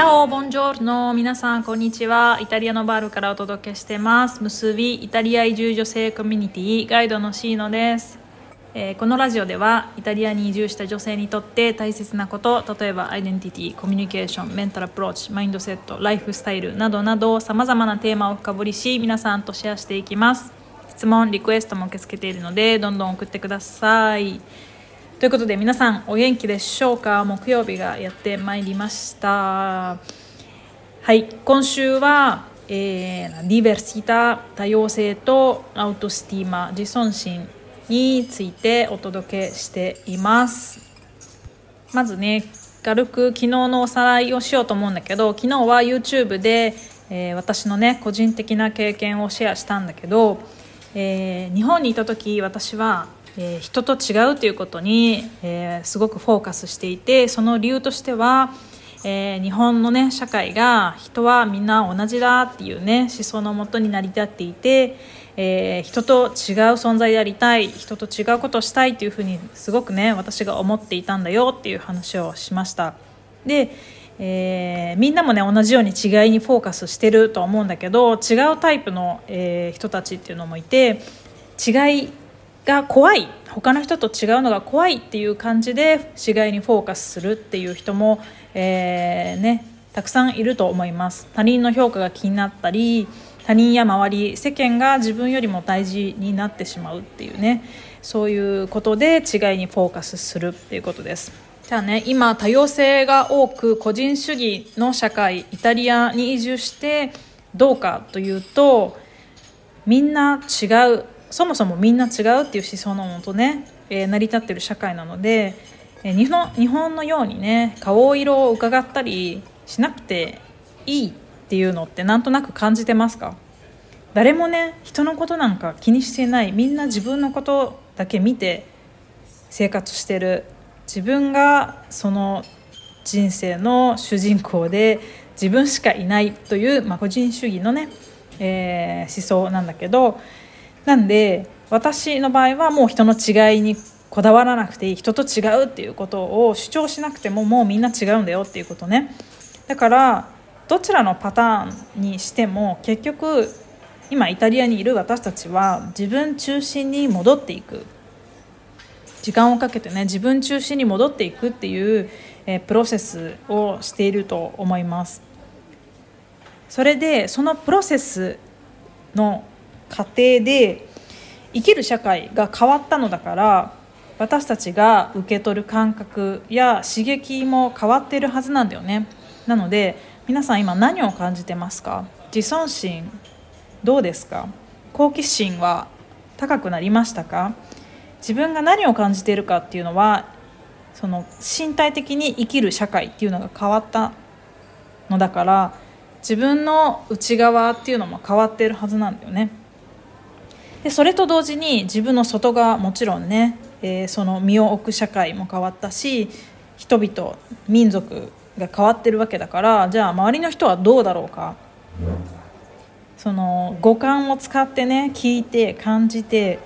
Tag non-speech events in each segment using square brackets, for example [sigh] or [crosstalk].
チャオボンジョルの皆さんこんにちは。イタリアのバールからお届けしてます。結びイタリア移住女性コミュニティガイドのシーノです、えーこのラジオではイタリアに移住した女性にとって大切なこと例えばアイデンティティコミュニケーションメンタルアプローチマインドセットライフスタイルなどなどさまざまなテーマを深掘りし皆さんとシェアしていきます。質問リクエストも受け付けているのでどんどん送ってください。ということで皆さんお元気でしょうか？木曜日がやってまいりました。はい今週は、えー、ディベルシタ多様性とアウトスティーマ自尊心についてお届けしています。まずね軽く昨日のおさらいをしようと思うんだけど昨日は YouTube で、えー私のね個人的な経験をシェアしたんだけど、えー日本にいた時私は、えー人と違うということに、えーすごくフォーカスしていてその理由としては、えー日本のね社会が人はみんな同じだっていうね思想のもとに成り立っていて、え人と違う存在でありたい人と違うことをしたいっていうふうにすごくね私が思っていたんだよっていう話をしました。で、えーみんなもね同じように違いにフォーカスしてると思うんだけど違うタイプの、えー人たちっていうのもいて違いが怖い。他の人と違うのが怖いっていう感じで違いにフォーカスするっていう人も、えーね、たくさんいると思います。他人の評価が気になったり他人や周り世間が自分よりも大事になってしまうっていうねそういうことで違いにフォーカスするっていうことです。じゃあね今多様性が多く個人主義の社会イタリアに移住してどうかというとみんな違うそもそもみんな違うっていう思想のもとね、えー成り立ってる社会なので、えー日本日本のようにね顔色を伺ったりしなくていいっていうのってなんとなく感じてますか？誰もね人のことなんか気にしてない。みんな自分のことだけ見て生活してる。自分がその人生の主人公で自分しかいないという、まあ、個人主義のね、えー思想なんだけどなんで私の場合はもう人の違いにこだわらなくていい人と違うっていうことを主張しなくてももうみんな違うんだよっていうことね。だからどちらのパターンにしても結局今イタリアにいる私たちは自分中心に戻っていく。時間をかけてね自分中心に戻っていくっていう、えプロセスをしていると思います。それでそのプロセスの過程で生きる社会が変わったのだから私たちが受け取る感覚や刺激も変わっているはずなんだよね。なので皆さん今何を感じてますか？自尊心どうですか？好奇心は高くなりましたか？自分が何を感じているかっていうのはその身体的に生きる社会っていうのが変わったのだから自分の内側っていうのも変わっているはずなんだよね。でそれと同時に自分の外側もちろんね、えーその身を置く社会も変わったし人々民族が変わってるわけだからじゃあ周りの人はどうだろうか。その五感を使ってね聞いて感じて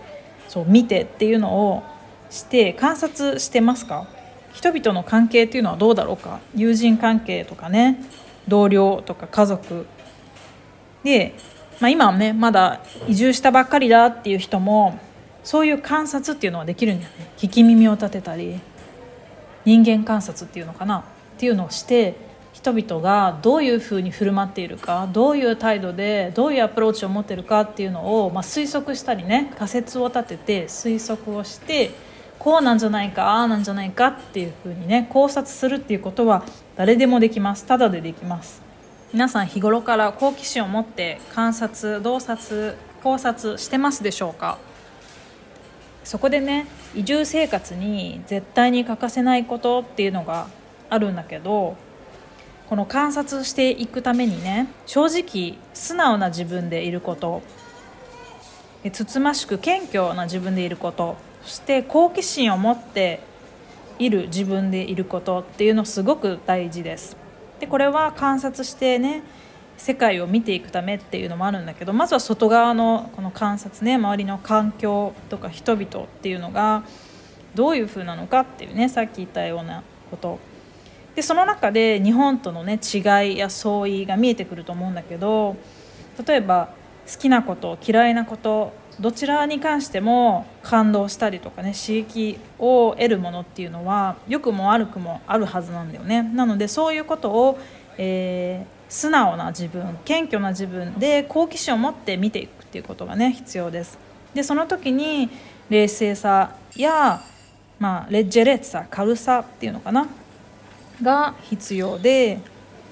そう見てっていうのをして観察してますか？人々の関係っていうのはどうだろうか？友人関係とかね同僚とか家族。で、まあ、今はねまだ移住したばっかりだっていう人もそういう観察っていうのはできるんだよね。聞き耳を立てたり人間観察っていうのかな。っていうのをして人々がどういうふうに振る舞っているかどういう態度でどういうアプローチを持ってるかっていうのを、まあ、推測したりね仮説を立てて推測をしてこうなんじゃないかああなんじゃないかっていうふうにね考察するっていうことは誰でもできます。ただでできます。皆さん日頃から好奇心を持って観察洞察考察してますでしょうか？そこでね移住生活に絶対に欠かせないことっていうのがあるんだけどこの観察していくためにね正直素直な自分でいることつつましく謙虚な自分でいることそして好奇心を持っている自分でいることっていうのすごく大事です。でこれは観察してね世界を見ていくためっていうのもあるんだけどまずは外側のこの観察ね周りの環境とか人々っていうのがどういう風なのかっていうねさっき言ったようなこと。でその中で日本とのね違いや相違が見えてくると思うんだけど例えば好きなこと嫌いなことどちらに関しても感動したりとかね刺激を得るものっていうのは良くも悪くもあるはずなんだよね。なのでそういうことを、えー、素直な自分謙虚な自分で好奇心を持って見ていくっていうことがね必要です。でその時に冷静さや、まあ、レッジェレッツさ軽さっていうのかなが必要で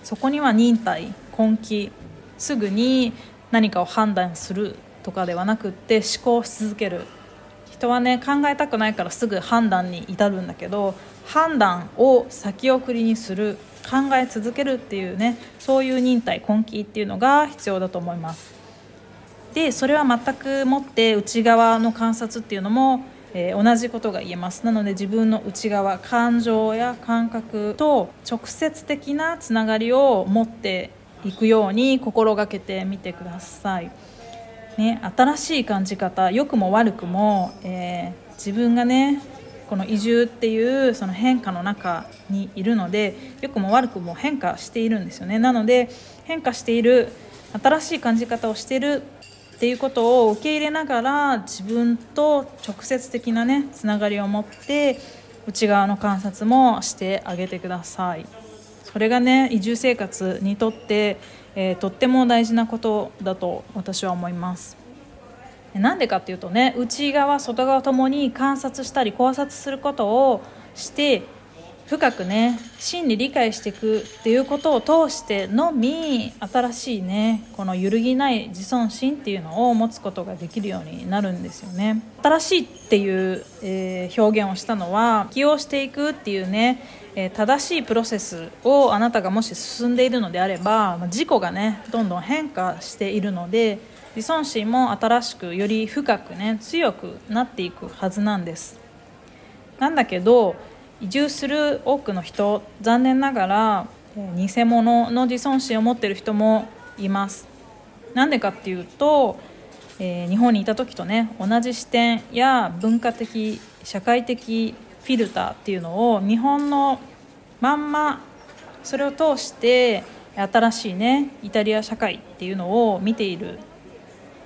そこには忍耐根気すぐに何かを判断するとかではなくって思考し続ける人はね考えたくないからすぐ判断に至るんだけど判断を先送りにする考え続けるっていうねそういう忍耐根気っていうのが必要だと思います。でそれは全くもって内側の観察っていうのも、えー、同じことが言えますなので自分の内側感情や感覚と直接的なつながりを持っていくように心がけてみてください。ね、新しい感じ方良くも悪くも、えー、自分がねこの移住っていうその変化の中にいるので良くも悪くも変化しているんですよね。なので変化している新しい感じ方をしているっていうことを受け入れながら自分と直接的なねつながりを持って内側の観察もしてあげてください。それがね移住生活にとって、えー、とっても大事なことだと私は思います。なんでかっていうとね内側外側ともに観察したり考察することをして深くね真に理解していくっていうことを通してのみ新しいねこの揺るぎない自尊心っていうのを持つことができるようになるんですよね。新しいっていう、えー、表現をしたのは起用していくっていうね、えー、正しいプロセスをあなたがもし進んでいるのであれば自己がねどんどん変化しているので自尊心も新しくより深くね強くなっていくはずなんです。なんだけど移住する多くの人残念ながら偽物の自尊心を持ってる人もいます。なんでかっていうと、えー、日本にいた時とね同じ視点や文化的社会的フィルターっていうのを日本のまんまそれを通して新しいねイタリア社会っていうのを見ている。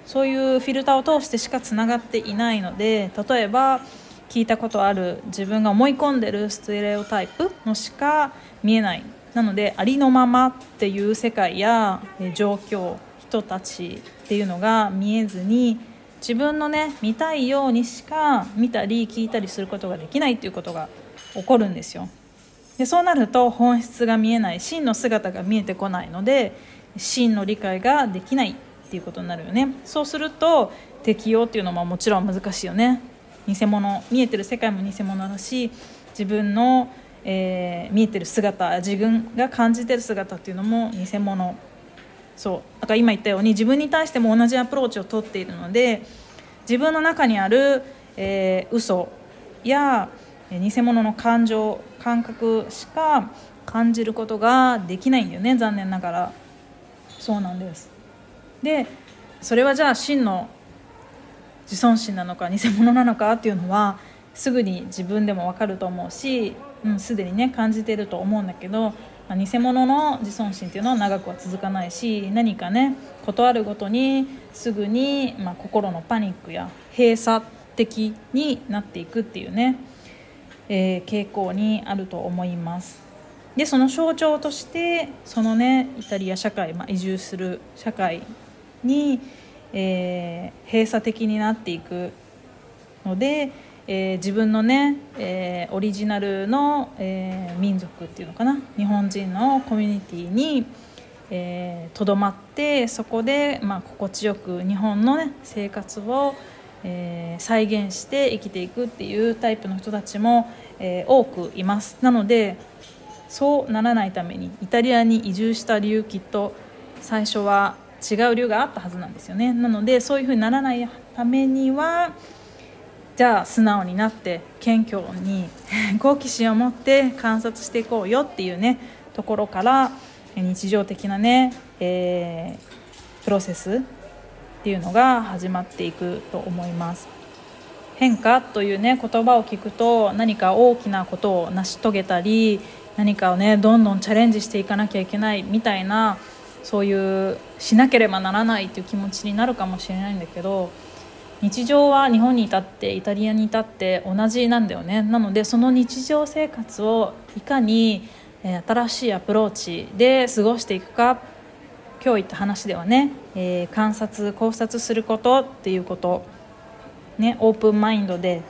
そういうフィルターを通してしかつながっていないので例えば聞いたことある自分が思い込んでるステレオタイプのしか見えないなのでありのままっていう世界や状況人たちっていうのが見えずに自分のね見たいようにしか見たり聞いたりすることができないっていうことが起こるんですよ。でそうなると本質が見えない真の姿が見えてこないので真の理解ができないっていうことになるよね。そうすると適用っていうのももちろん難しいよね。偽物見えてる世界も偽物だし自分の、えー、見えてる姿自分が感じてる姿っていうのも偽物。そう。だから今言ったように自分に対しても同じアプローチをとっているので自分の中にある、えー、嘘や偽物の感情感覚しか感じることができないんだよね残念ながら。そうなんです。でそれはじゃあ真の自尊心なのか偽物なのかっていうのはすぐに自分でも分かると思うし、うん、すでにね感じてると思うんだけど、まあ、偽物の自尊心っていうのは長くは続かないし何かね断るごとにすぐに、まあ、心のパニックや閉鎖的になっていくっていうね、えー、傾向にあると思います。でその象徴としてそのねイタリア社会、まあ、移住する社会にえー、閉鎖的になっていくので、えー、自分のね、えー、オリジナルの、え、民族っていうのかな日本人のコミュニティにとど、えー、まってそこで、まあ、心地よく日本の、ね、生活を、え、再現して生きていくっていうタイプの人たちも、え、多くいます。なのでそうならないためにイタリアに移住した理由きっと最初は違う理由があったはずなんですよねなのでそういうふうにならないためにはじゃあ素直になって謙虚に [laughs] 好奇心を持って観察していこうよっていうねところから日常的なね、えー、プロセスっていうのが始まっていくと思います。変化というね言葉を聞くと何か大きなことを成し遂げたり何かをねどんどんチャレンジしていかなきゃいけないみたいなそういうしなければならないっていう気持ちになるかもしれないんだけど日常は日本にいたってイタリアにいたって同じなんだよね。なのでその日常生活をいかに新しいアプローチで過ごしていくか今日言った話ではね、えー、観察考察することっていうこと、ね、オープンマインドで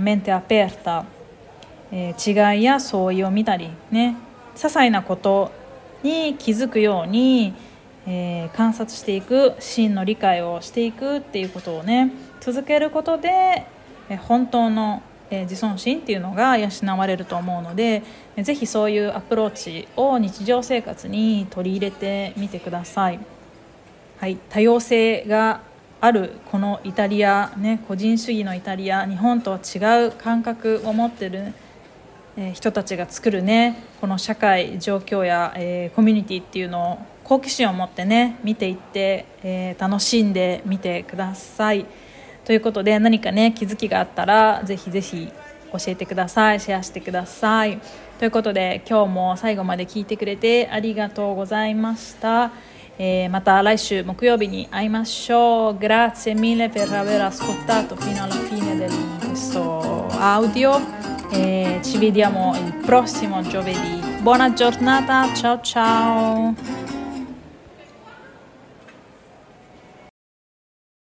メンテアペータ、えー、違いや相違を見たりね些細なことに気づくように、えー、観察していく真の理解をしていくっていうことをね続けることで、え本当のえ自尊心っていうのが養われると思うので是非そういうアプローチを日常生活に取り入れてみてください。はい、多様性があるこのイタリア、ね、個人主義のイタリア日本とは違う感覚を持ってる、え人たちが作るねこの社会状況や、えー、コミュニティっていうのを好奇心を持ってね見ていって、えー、楽しんでみてください。ということで何かね気づきがあったらぜひぜひ教えてください。シェアしてください。ということで今日も最後まで聞いてくれてありがとうございました、えー、また来週木曜日に会いましょう。Grazie mille per aver ascoltato fino alla fine di questo audio. E ci vediamo il prossimo giovedì. Buona giornata ciao ciao